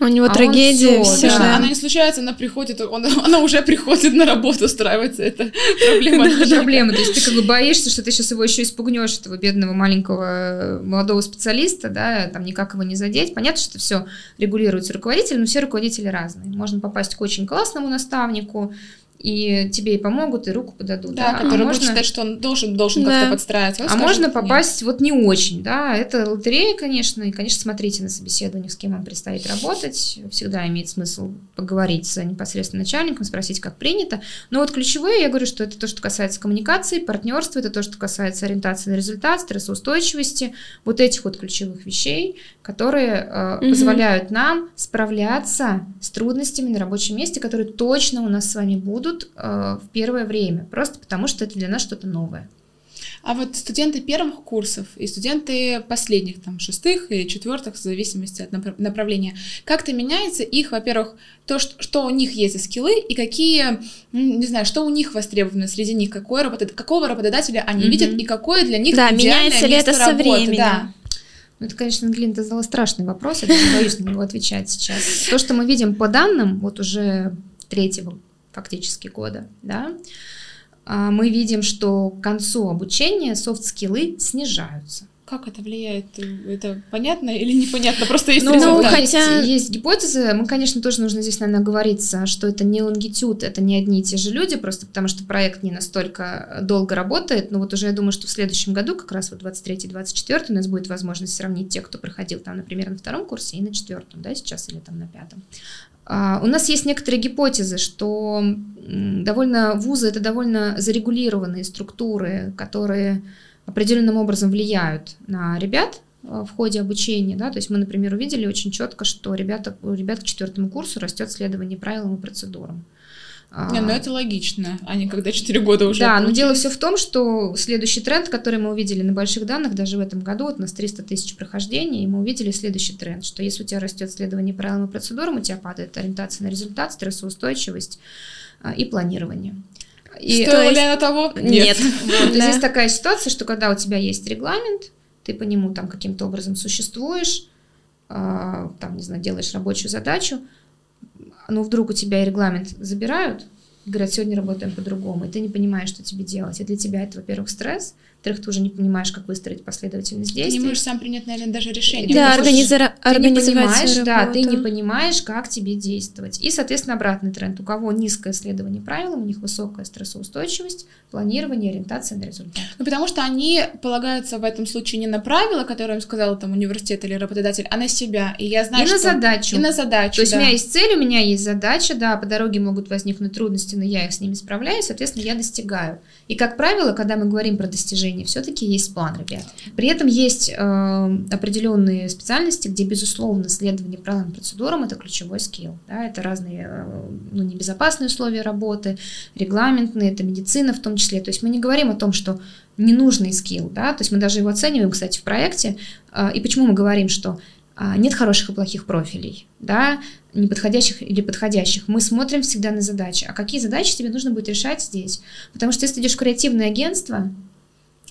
A: у него а трагедия,
B: все. все. Да. Она не случается, она приходит, он, она уже приходит на работу устраивается, это проблема.
C: Проблема, то есть ты как бы боишься, что ты сейчас его еще испугнешь, этого бедного маленького молодого специалиста, да, там никак его не задеть. Понятно, что все регулируется руководителем, но все руководители разные. Можно попасть к очень классному наставнику, и тебе и помогут, и руку подадут.
B: Да, да? который а будет можно... считать, что он должен, должен да. как-то подстраиваться.
C: а скажет, можно попасть нет. вот не очень, да, это лотерея, конечно, и, конечно, смотрите на собеседование, с кем вам предстоит работать, всегда имеет смысл поговорить с непосредственно начальником, спросить, как принято, но вот ключевое, я говорю, что это то, что касается коммуникации, партнерства, это то, что касается ориентации на результат, стрессоустойчивости, вот этих вот ключевых вещей, которые э, угу. позволяют нам справляться с трудностями на рабочем месте, которые точно у нас с вами будут, идут э, в первое время, просто потому что это для нас что-то новое.
B: А вот студенты первых курсов и студенты последних, там, шестых и четвертых, в зависимости от направления, как-то меняется их, во-первых, то, что, что у них есть за скиллы, и какие, не знаю, что у них востребовано среди них, какой работод... какого работодателя они mm-hmm. видят, и какое для них
A: да, меняется ли это работы. со временем. Да.
C: Ну, это, конечно, Ангелина, ты задала страшный вопрос, я боюсь на него отвечать сейчас. То, что мы видим по данным, вот уже третьего фактически года, да, а, мы видим, что к концу обучения софт-скиллы снижаются.
B: Как это влияет? Это понятно или непонятно? Просто есть
C: ну, результат. хотя есть гипотезы. Мы, конечно, тоже нужно здесь, наверное, говориться, что это не лонгитюд, это не одни и те же люди, просто потому что проект не настолько долго работает. Но вот уже я думаю, что в следующем году, как раз вот 23-24, у нас будет возможность сравнить тех, кто проходил там, например, на втором курсе и на четвертом, да, сейчас или там на пятом. А, у нас есть некоторые гипотезы, что довольно вузы это довольно зарегулированные структуры, которые определенным образом влияют на ребят а, в ходе обучения. Да? То есть мы, например, увидели очень четко, что ребята, у ребят к четвертому курсу растет следование правилам и процедурам.
B: Не, ну это логично, а не когда 4 года уже.
C: Да, но дело все в том, что следующий тренд, который мы увидели на больших данных, даже в этом году, вот у нас 300 тысяч прохождений, и мы увидели следующий тренд, что если у тебя растет следование правилам и процедурам, у тебя падает ориентация на результат, стрессоустойчивость а, и планирование.
B: И, Стоило ли оно того?
C: Нет. Вот, да. Здесь такая ситуация, что когда у тебя есть регламент, ты по нему там каким-то образом существуешь, а, там, не знаю, делаешь рабочую задачу, но вдруг у тебя регламент забирают, говорят, сегодня работаем по-другому, и ты не понимаешь, что тебе делать. И для тебя это, во-первых, стресс, во-вторых, ты уже не понимаешь, как выстроить последовательность действий. Ты
B: не можешь сам принять, наверное, даже решение.
A: Да, организовать
C: Ты не понимаешь, да, ты не понимаешь, как тебе действовать. И, соответственно, обратный тренд. У кого низкое следование правилам, у них высокая стрессоустойчивость, планирование, ориентация на результат.
B: Ну, потому что они полагаются в этом случае не на правила, которые им сказал там университет или работодатель, а на себя. И я знаю,
C: и
B: что...
C: на задачу.
B: И на задачу,
C: То есть да. у меня есть цель, у меня есть задача, да, по дороге могут возникнуть трудности, но я их с ними справляюсь, соответственно, я достигаю. И, как правило, когда мы говорим про достижение, все-таки есть план, ребят. При этом есть э, определенные специальности, где, безусловно, следование правилам процедурам – это ключевой скилл. Да? Это разные э, ну, небезопасные условия работы, регламентные, это медицина в том числе. То есть мы не говорим о том, что ненужный скилл, да, то есть мы даже его оцениваем, кстати, в проекте. Э, и почему мы говорим, что а, нет хороших и плохих профилей, да, неподходящих или подходящих. Мы смотрим всегда на задачи. А какие задачи тебе нужно будет решать здесь? Потому что если ты идешь в креативное агентство...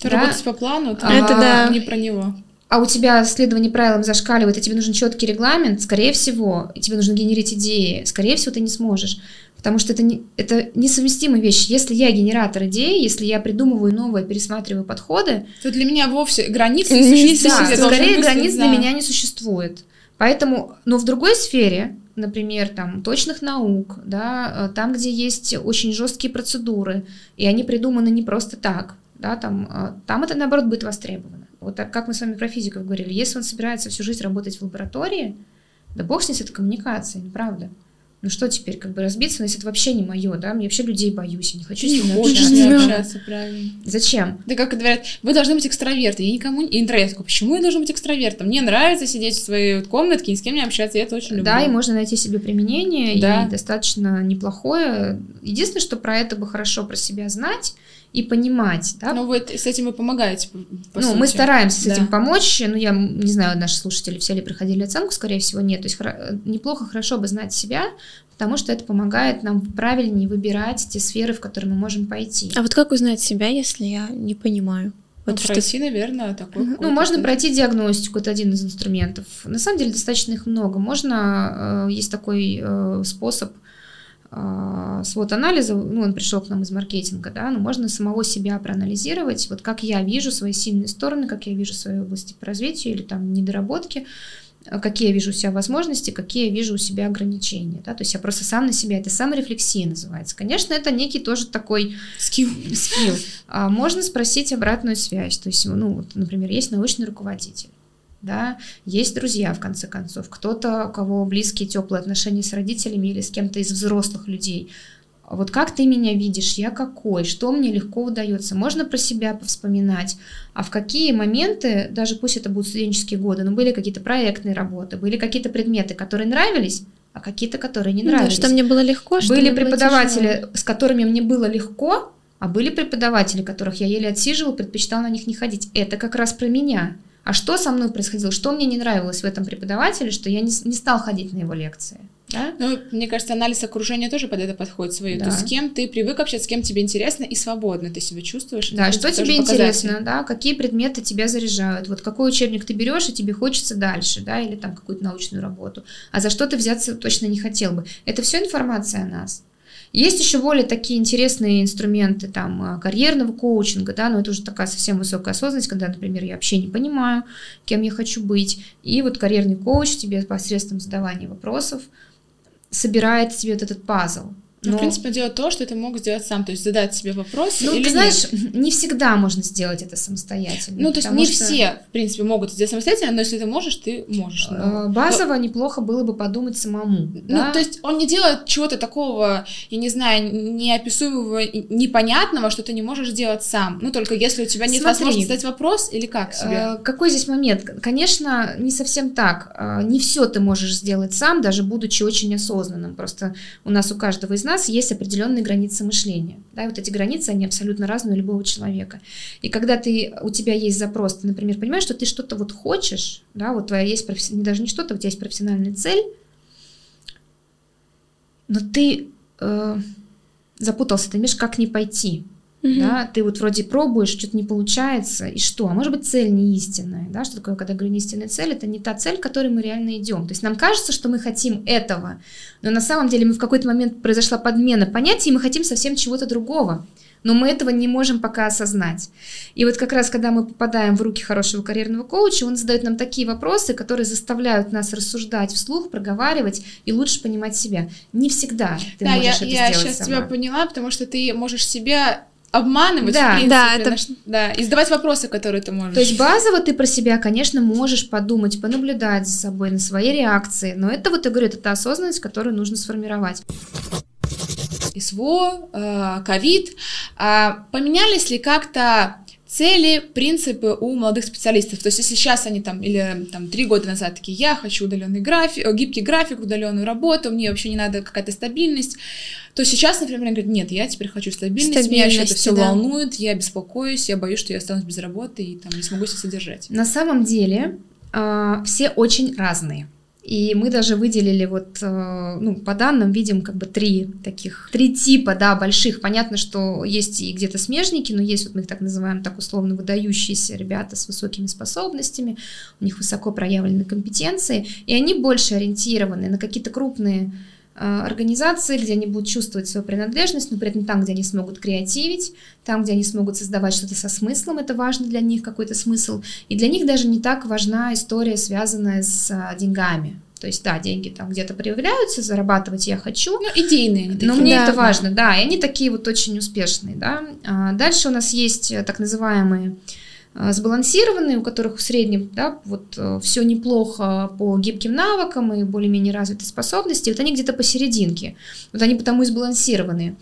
B: Ты да, работаешь по плану, то это да. не про него.
C: А у тебя следование правилам зашкаливает, и тебе нужен четкий регламент, скорее всего, и тебе нужно генерить идеи, скорее всего, ты не сможешь. Потому что это, не, это несовместимые вещи. Если я генератор идей, если я придумываю новые, пересматриваю подходы...
B: То для меня вовсе границ не
C: существует. Да, скорее границ да. для меня не существует. Поэтому, но в другой сфере, например, там, точных наук, да, э, там, где есть очень жесткие процедуры, и они придуманы не просто так, да, там, э, там это, наоборот, будет востребовано. Вот как мы с вами про физиков говорили, если он собирается всю жизнь работать в лаборатории, да бог с ней, это коммуникация, неправда. ну что теперь, как бы разбиться, но если это вообще не мое, да, мне вообще людей боюсь, я не хочу с
B: Не
C: ними
B: хочешь
C: общаться.
B: ними общаться, правильно.
C: Зачем?
B: Да как говорят, вы должны быть экстравертом. Я никому не... И интроверт такой, почему я должен быть экстравертом? Мне нравится сидеть в своей комнатке, ни с кем не общаться, я это очень люблю.
C: Да, и можно найти себе применение,
B: Да.
C: и достаточно неплохое. Единственное, что про это бы хорошо про себя знать и понимать, да,
B: Ну, вы с этим вы помогаете, по- по
C: ну, мы
B: сути.
C: стараемся с
B: Да.
C: этим помочь. Ну, я не знаю, наши слушатели все ли проходили оценку, скорее всего, нет. То есть хоро- э, неплохо, хорошо бы знать себя, потому что это помогает нам правильнее выбирать те сферы, в которые мы можем пойти.
A: А вот как узнать себя, если я не понимаю?
B: Ну,
A: Вот что
B: пройти, наверное, такой
C: Ну, можно пройти диагностику, это один из инструментов. На самом деле достаточно их много. Можно, э, есть такой э, способ свод-анализа, ну, он пришел к нам из маркетинга, да, но можно самого себя проанализировать, вот как я вижу свои сильные стороны, как я вижу свои области по развитию или там недоработки, э, какие я вижу у себя возможности, какие я вижу у себя ограничения, да, то есть я просто сам на себя, это саморефлексия называется. Конечно, это некий тоже такой
B: Скилл.
C: скилл. А можно спросить обратную связь. То есть, ну, вот, например, есть научный руководитель. Да, есть друзья, в конце концов, кто-то, у кого близкие, теплые отношения с родителями или с кем-то из взрослых людей. Вот как ты меня видишь, я какой, что мне легко удается. Можно про себя повспоминать, а в какие моменты, даже пусть это будут студенческие годы, но были какие-то проектные работы, были какие-то предметы, которые нравились, а какие-то, которые не
A: Ну да,
C: нравились.
A: что мне было легко, что
C: Были
A: было
C: преподаватели,
A: тяжело.
C: с которыми мне было легко, а были преподаватели, которых я еле отсиживал, предпочитал на них не ходить. Это как раз про меня. А что со мной происходило? Что мне не нравилось в этом преподавателе, что я не, не стал ходить на его лекции? Да?
B: Ну, мне кажется, анализ окружения тоже под это подходит свое.
C: Да.
B: То есть с кем ты привык общаться, с кем тебе интересно и свободно ты себя чувствуешь.
C: Да, что тебе интересно, да, какие предметы тебя заряжают, вот какой учебник ты берешь, и тебе хочется дальше, да, или там какую-то научную работу, а за что ты взяться точно не хотел бы. Это все информация о нас. Есть еще более такие интересные инструменты там а, карьерного коучинга, да, но это уже такая совсем высокая осознанность, когда, например, я вообще не понимаю, кем я хочу быть, и вот карьерный коуч тебе посредством задавания вопросов собирает тебе вот этот пазл.
B: Ну,
C: Но-
B: в принципе, делать то, что ты мог сделать сам, то есть задать себе вопрос
C: ну,
B: или
C: ты
B: нет.
C: знаешь, не всегда можно сделать это самостоятельно.
B: Ну, то есть не
C: что,
B: все, в принципе, могут сделать самостоятельно, но если ты можешь, ты можешь.
C: э, Базово неплохо было бы подумать самому.
B: Ну,
C: да?
B: то есть он не делает чего-то такого, я не знаю, неописуемого, непонятного, что ты не можешь сделать сам. Ну, только если у тебя нет
C: Смотри.
B: возможности задать вопрос, или как себе?
C: Э, Какой здесь момент? Конечно, не совсем так. Э, Не все ты можешь сделать сам, даже будучи очень осознанным. Просто у нас у каждого из нас есть определенные границы мышления. Да, и вот эти границы, они абсолютно разные у любого человека. И когда ты, у тебя есть запрос, ты, например, понимаешь, что ты что-то вот хочешь, да, вот твоя есть професси- не даже не что-то, у тебя есть профессиональная цель, но ты э, запутался, ты понимаешь, как не пойти
A: Мгм.
C: да, ты вот вроде пробуешь, что-то не получается, и что? А может быть, цель не истинная, да, что такое, когда говорю не истинная цель, это не та цель, к которой мы реально идем. То есть нам кажется, что мы хотим этого, но на самом деле мы в какой-то момент произошла подмена понятий, и мы хотим совсем чего-то другого. Но мы этого не можем пока осознать. И вот как раз, когда мы попадаем в руки хорошего карьерного коуча, он задает нам такие вопросы, которые заставляют нас рассуждать вслух, проговаривать и лучше понимать себя. Не всегда ты
B: да, я,
C: можешь это
B: я
C: сделать
B: сейчас
C: сама.
B: тебя поняла, потому что ты можешь себя обманывать,
C: Да,
B: в принципе,
A: да, это-
B: на ш- да, и задавать вопросы, которые ты можешь.
C: То есть базово ты про себя, конечно, можешь подумать, понаблюдать за собой, на свои реакции, но это вот, я говорю, это та осознанность, которую нужно сформировать.
B: СВО, э, ковид. А Поменялись ли как-то цели, принципы у молодых специалистов? То есть, если сейчас они там, или там три года назад такие, я хочу удаленный график, э, гибкий график, удаленную работу, мне вообще не надо какая-то стабильность, то сейчас, например, они говорят, нет, я теперь хочу стабильность, меня вообще это все
A: да.
B: волнует, я беспокоюсь, я боюсь, что я останусь без работы и там не смогу себя содержать.
C: На самом деле а, все очень разные. И мы даже выделили вот, э, ну, по данным видим как бы три таких, три типа, да, больших. Понятно, что есть и где-то смежники, но есть вот мы их так называем, так условно выдающиеся ребята с высокими способностями, у них высоко проявлены компетенции, и они больше ориентированы на какие-то крупные организации, где они будут чувствовать свою принадлежность, но при этом там, где они смогут креативить, там, где они смогут создавать что-то со смыслом, это важно для них, какой-то смысл. И для них даже не так важна история, связанная с а, деньгами. То есть, да, деньги там где-то проявляются, зарабатывать я хочу,
B: Ну, идейные такие.
C: но мне
A: да,
C: это
A: да.
C: важно, да, и они такие вот очень успешные, да. А Дальше у нас есть э, так называемые сбалансированные, у которых в среднем да, вот, э, все неплохо по гибким навыкам и более-менее развитые способности, вот они где-то посерединке. Вот они потому и сбалансированные.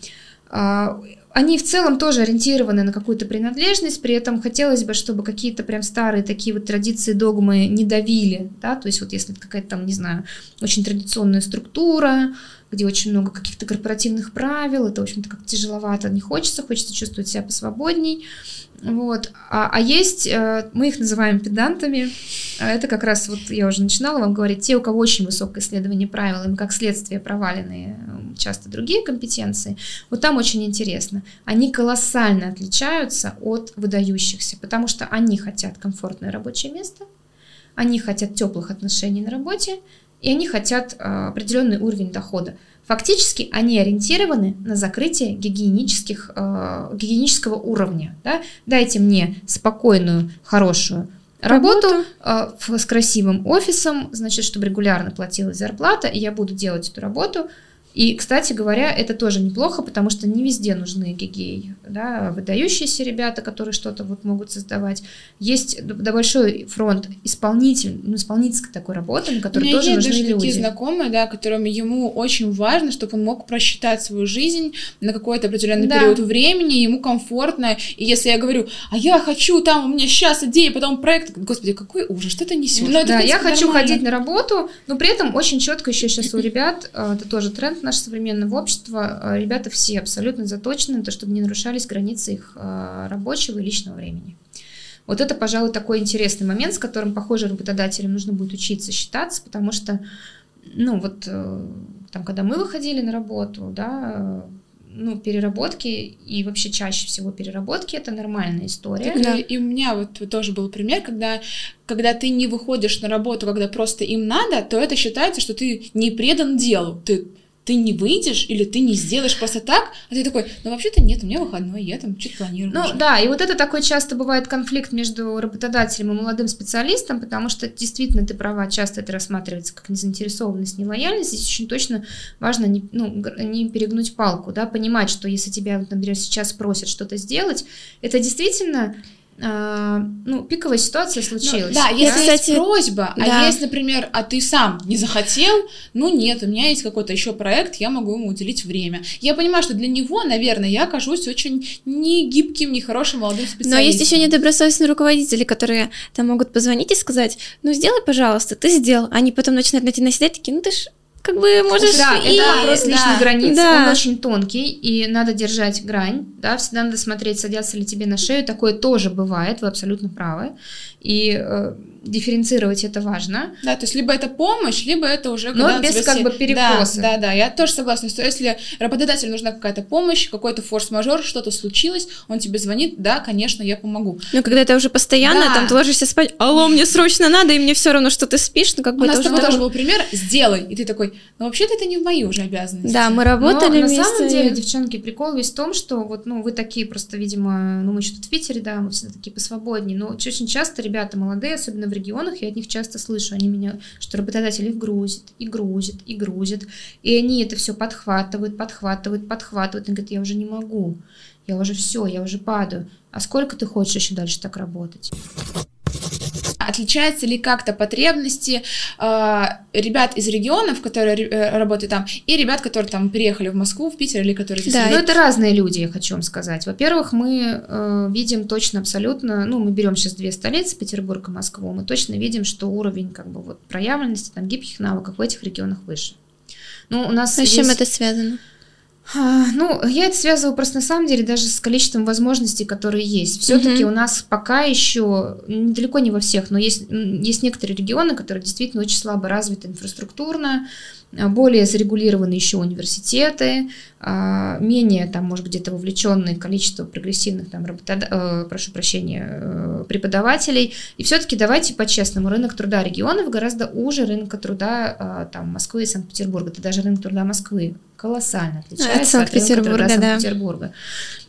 C: А, они в целом тоже ориентированы на какую-то принадлежность, при этом хотелось бы, чтобы какие-то прям старые такие вот традиции, догмы не давили, да, то есть вот если какая-то там, не знаю, очень традиционная структура, где очень много каких-то корпоративных правил, это, в общем-то, как тяжеловато, не хочется, хочется чувствовать себя посвободней, вот. А, а есть, э, мы их называем педантами, а это как раз, вот я уже начинала вам говорить, те, у кого очень высокое исследование правил, им как следствие провалены э, часто другие компетенции, вот там очень интересно. Они колоссально отличаются от выдающихся, потому что они хотят комфортное рабочее место, они хотят теплых отношений на работе, и они хотят э, определенный уровень дохода. Фактически они ориентированы на закрытие гигиенических, э, гигиенического уровня. Да? Дайте мне спокойную, хорошую работу, работу. Э, с красивым офисом, значит, чтобы регулярно платилась зарплата, и я буду делать эту работу – и, кстати говоря, это тоже неплохо, потому что не везде нужны гигей, да, выдающиеся ребята, которые что-то вот могут создавать. Есть да, большой фронт исполнитель, ну, исполнительской такой работы, на которой тоже
B: есть
C: нужны
B: даже
C: люди.
B: такие знакомые, да, которым ему очень важно, чтобы он мог просчитать свою жизнь на какой-то определенный да. период времени, ему комфортно. И если я говорю, а я хочу, там у меня сейчас идея, потом проект, господи, какой ужас, что ты несешь?
C: Ну, да, я хочу нормально. ходить на работу, но при этом очень четко еще сейчас у ребят, э, это тоже тренд наше современного общества, э, ребята все абсолютно заточены на то, чтобы не нарушались границы их э, рабочего и личного времени. Вот это, пожалуй, такой интересный момент, с которым, похоже, работодателям нужно будет учиться считаться, потому что, ну, вот э, там, когда мы выходили на работу, да, ну, переработки и вообще чаще всего переработки это нормальная история.
B: Да. И у меня вот тоже был пример, когда, когда ты не выходишь на работу, когда просто им надо, то это считается, что ты не предан делу. Ты ты не выйдешь или ты не сделаешь просто так, а ты такой, ну вообще-то нет, у меня выходной, я там что-то планирую.
C: Ну уже. да, и вот это такой часто бывает конфликт между работодателем и молодым специалистом, потому что действительно ты права, часто это рассматривается как незаинтересованность, нелояльность, здесь очень точно важно не, ну, не перегнуть палку, да, понимать, что если тебя, например, сейчас просят что-то сделать, это действительно ну, пиковая ситуация ну, случилась.
B: Ну, да, если да? есть просьба, а да. а есть, например, а ты сам не захотел, ну нет, у меня есть какой-то еще проект, я могу ему уделить время. Я понимаю, что для него, наверное, я окажусь очень не гибким, не хорошим молодым специалистом.
A: Но есть еще недобросовестные руководители, которые там могут позвонить и сказать, ну сделай, пожалуйста, ты сделал. Они потом начинают на тебя наседать, такие, ну ты ж как бы можешь
C: да,
A: и...
C: это вопрос да. личных границ, да. он очень тонкий, и надо держать грань, да, всегда надо смотреть, садятся ли тебе на шею, такое тоже бывает, вы абсолютно правы, и э, дифференцировать это важно.
B: Да, то есть либо это помощь, либо это уже
C: но без как все... бы перекоса.
B: Да, да, да, я тоже согласна, что если работодателю нужна какая-то помощь, какой-то форс-мажор, что-то случилось, он тебе звонит, да, конечно, я помогу.
A: Ну, когда это уже постоянно, да. там ты ложишься спать, алло, мне срочно надо, и мне все равно, что ты спишь, ну как бы
B: У нас уже тоже был пример, сделай, и ты такой, ну вообще-то это не в мои уже обязанности.
A: Да, мы работали
C: Но, на самом деле, девчонки, прикол весь в том, что вот, ну, вы такие просто, видимо, ну, мы еще тут в Питере, да, мы всегда такие посвободнее, но очень часто ребята молодые, особенно в регионах, я от них часто слышу, они меня, что работодатель их грузит, и грузит, и грузит, и они это все подхватывают, подхватывают, подхватывают, и говорят, я уже не могу, я уже все, я уже падаю. А сколько ты хочешь еще дальше так работать?
B: Отличаются ли как-то потребности э, ребят из регионов, которые э, работают там, и ребят, которые там переехали в Москву, в Питер или которые здесь?
C: Да, ну это разные люди, я хочу вам сказать. Во-первых, мы э, видим точно абсолютно, ну мы берем сейчас две столицы, Петербург и Москву, мы точно видим, что уровень как бы вот проявленности там гибких навыков в этих регионах выше.
A: Ну у нас. А с чем это связано?
C: А, ну, я это связываю просто на самом деле даже с количеством возможностей, которые есть. Все-таки mm-hmm. у нас пока еще, далеко не во всех, но есть, есть некоторые регионы, которые действительно очень слабо развиты инфраструктурно, более зарегулированы еще университеты, а, менее там, может быть, где-то вовлеченное количество прогрессивных там, работод... э, прошу прощения, э, преподавателей. И все-таки давайте по-честному, рынок труда регионов гораздо уже рынка труда там, Москвы и Санкт-Петербурга. Это даже рынок труда Москвы колоссально отличается от
A: Санкт-Петербурга, да.
C: Санкт-Петербурга.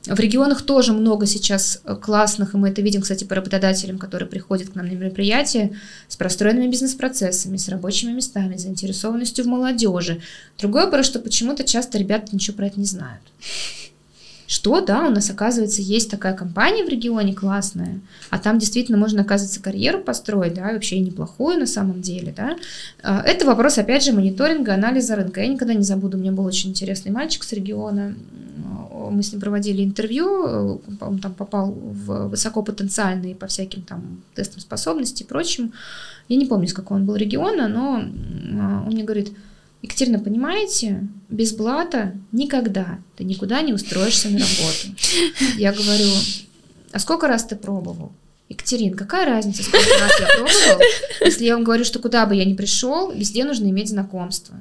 C: В регионах тоже много сейчас э, классных, и мы это видим, кстати, по работодателям, которые приходят к нам на мероприятия с простроенными бизнес-процессами, с рабочими местами, заинтересованностью в молодежи. Другое вопрос, что почему-то часто ребята ничего про это не знают что, да, у нас, оказывается, есть такая компания в регионе классная, а там действительно можно, оказывается, карьеру построить, да, вообще неплохую на самом деле, да. А, это вопрос, опять же, мониторинга, анализа рынка. Я никогда не забуду, у меня был очень интересный мальчик с региона, мы с ним проводили интервью, он там попал в высокопотенциальные по всяким там тестам способностей и прочим. Я не помню, с какого он был региона, но а, он мне говорит, Екатерина, понимаете, без блата никогда ты никуда не устроишься на работу. Я говорю, а сколько раз ты пробовал? Екатерин, какая разница, сколько раз я пробовал, если я вам говорю, что куда бы я ни пришел, везде нужно иметь знакомство.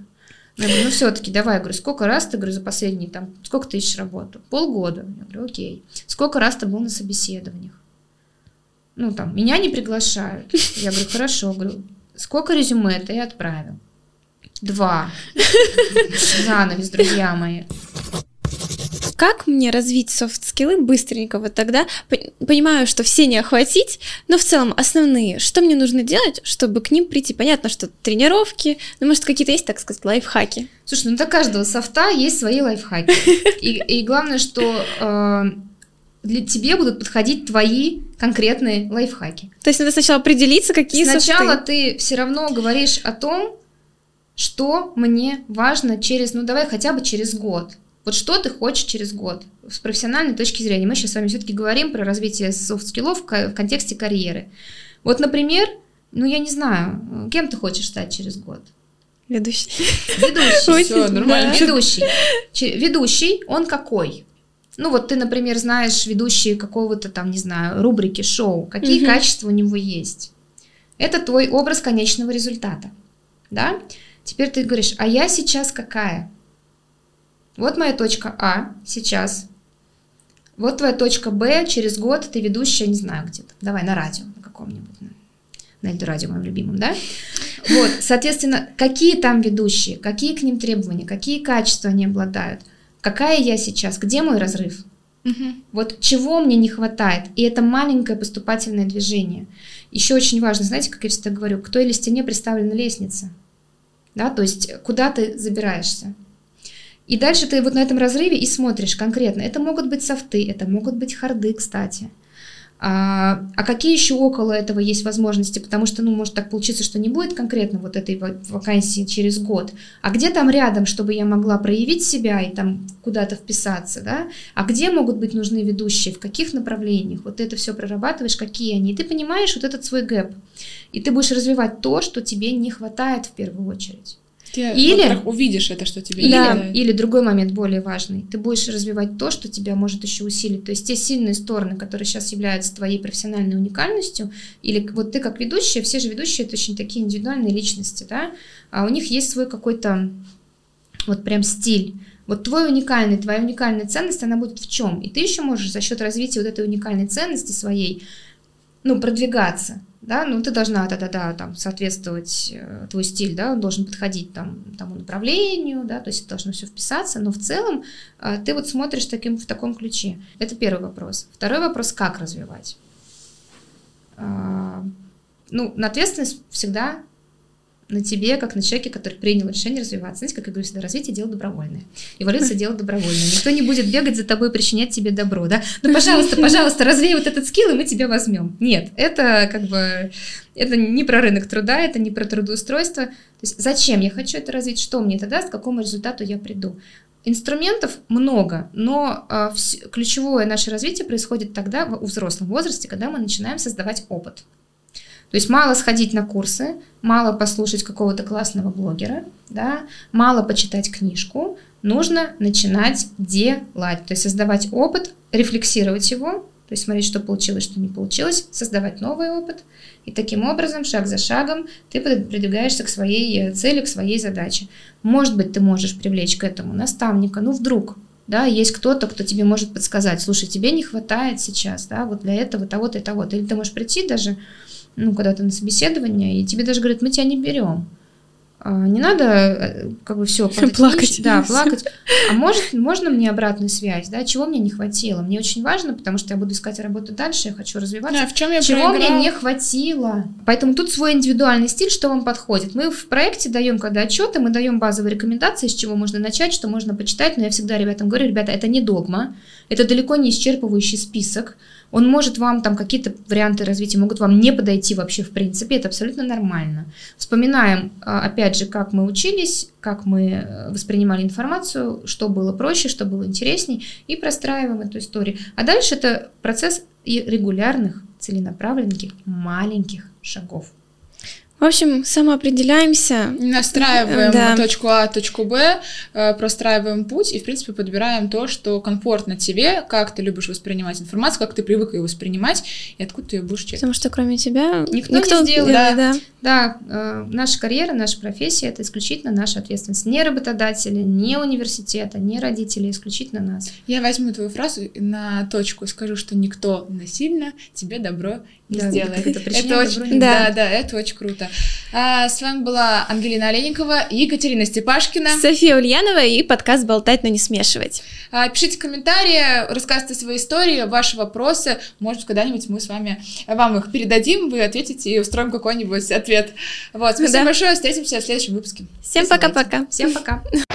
C: Я говорю, ну все-таки давай, я говорю, сколько раз ты, говорю, за последние, там, сколько ты ищешь работу? Полгода. Я говорю, окей. Сколько раз ты был на собеседованиях? Ну, там, меня не приглашают. Я говорю, хорошо, говорю, сколько резюме ты отправил? Два. Занавес, друзья мои.
A: Как мне развить софт-скиллы быстренько вот тогда? Понимаю, что все не охватить, но в целом основные. Что мне нужно делать, чтобы к ним прийти? Понятно, что тренировки, ну, может, какие-то есть, так сказать, лайфхаки?
C: Слушай, ну, для каждого софта есть свои лайфхаки. И, и главное, что э, для тебя будут подходить твои конкретные лайфхаки.
A: То есть надо сначала определиться, какие
C: Сначала софты. ты все равно говоришь о том, что мне важно через, ну давай хотя бы через год. Вот что ты хочешь через год с профессиональной точки зрения. Мы сейчас с вами все-таки говорим про развитие софт-скиллов в контексте карьеры. Вот, например, ну я не знаю, кем ты хочешь стать через год?
A: Ведущий.
C: Ведущий. Все, нормально. Ведущий. Ведущий, он какой? Ну вот ты, например, знаешь ведущий какого-то там, не знаю, рубрики, шоу. Какие угу. качества у него есть? Это твой образ конечного результата. Да? Теперь ты говоришь, а я сейчас какая? Вот моя точка А сейчас. Вот твоя точка Б, через год ты ведущая, не знаю где-то. Давай на радио, на каком-нибудь. На, на это радио моим любимым, да? Вот, соответственно, какие там ведущие, какие к ним требования, какие качества они обладают, какая я сейчас, где мой разрыв? Угу. Вот чего мне не хватает. И это маленькое поступательное движение. Еще очень важно, знаете, как я всегда говорю, к той или стене представлена лестница да, то есть куда ты забираешься. И дальше ты вот на этом разрыве и смотришь конкретно. Это могут быть софты, это могут быть харды, кстати. А, а какие еще около этого есть возможности? Потому что, ну, может так получиться, что не будет конкретно вот этой вакансии через год. А где там рядом, чтобы я могла проявить себя и там куда-то вписаться, да? А где могут быть нужны ведущие, в каких направлениях? Вот это все прорабатываешь, какие они. И ты понимаешь вот этот свой гэп. И ты будешь развивать то, что тебе не хватает в первую очередь.
B: Ты или увидишь это, что тебе
C: да, не или другой момент более важный. Ты будешь развивать то, что тебя может еще усилить. То есть те сильные стороны, которые сейчас являются твоей профессиональной уникальностью, или вот ты как ведущая, все же ведущие это очень такие индивидуальные личности, да, а у них есть свой какой-то вот прям стиль. Вот твой уникальный, твоя уникальная ценность, она будет в чем? И ты еще можешь за счет развития вот этой уникальной ценности своей, ну, продвигаться да, ну ты должна да-да-да там соответствовать, э, твой стиль, да, он должен подходить там тому направлению, да, то есть это должно все вписаться, но в целом э, ты вот смотришь таким, в таком ключе. Это первый вопрос. Второй вопрос, как развивать? Э, ну, на ответственность всегда на тебе, как на человеке, который принял решение развиваться. Знаете, как я говорю всегда, развитие – дело добровольное. Эволюция – дело добровольное. Никто не будет бегать за тобой и причинять тебе добро, да? Ну, пожалуйста, пожалуйста, развей вот этот скилл, и мы тебя возьмем. Нет, это как бы, это не про рынок труда, это не про трудоустройство. То есть зачем я хочу это развить, что мне это даст, к какому результату я приду. Инструментов много, но э, вс- ключевое наше развитие происходит тогда, в, в взрослом возрасте, когда мы начинаем создавать опыт. То есть мало сходить на курсы, мало послушать какого-то классного блогера, да, мало почитать книжку, нужно начинать делать, то есть создавать опыт, рефлексировать его, то есть смотреть, что получилось, что не получилось, создавать новый опыт, и таким образом, шаг за шагом, ты продвигаешься к своей э, цели, к своей задаче. Может быть, ты можешь привлечь к этому наставника, ну вдруг, да, есть кто-то, кто тебе может подсказать, слушай, тебе не хватает сейчас, да, вот для этого того-то и того-то, или ты можешь прийти даже ну, когда ты на собеседование, и тебе даже говорят, мы тебя не берем. А, не надо э, как бы все
A: плакать.
C: Да, плакать. А может, можно мне обратную связь, да, чего мне не хватило? Мне очень важно, потому что я буду искать работу дальше, я хочу развиваться.
B: Да, в чем я
C: чего
B: проиграл?
C: мне не хватило? Поэтому тут свой индивидуальный стиль, что вам подходит. Мы в проекте даем, когда отчеты, мы даем базовые рекомендации, с чего можно начать, что можно почитать, но я всегда ребятам говорю, ребята, это не догма, это далеко не исчерпывающий список. Он может вам там какие-то варианты развития могут вам не подойти вообще в принципе, это абсолютно нормально. Вспоминаем, а, опять же, как мы учились, как мы э, воспринимали информацию, что было проще, что было интересней, и простраиваем эту историю. А дальше это процесс регулярных, целенаправленных, маленьких шагов.
A: В общем, самоопределяемся.
B: Настраиваем да. точку А, точку Б, э, простраиваем путь и, в принципе, подбираем то, что комфортно тебе, как ты любишь воспринимать информацию, как ты привык ее воспринимать и откуда ты ее будешь черпать.
A: Потому что кроме тебя
C: никто, никто не сделает. Да, да. да э, наша карьера, наша профессия — это исключительно наша ответственность. Не работодателя, не университета, не родителей, исключительно нас.
B: Я возьму твою фразу на точку и скажу, что никто насильно тебе добро да, сделает. Это, очень, да. да, да, это очень круто. А, с вами была Ангелина Олейникова, Екатерина Степашкина,
A: София Ульянова и подкаст «Болтать, но не смешивать».
B: А, пишите комментарии, рассказывайте свои истории, ваши вопросы. Может когда-нибудь мы с вами вам их передадим, вы ответите и устроим какой-нибудь ответ. Вот, спасибо да. большое, встретимся в следующем выпуске.
A: Всем пока-пока.
C: Всем пока.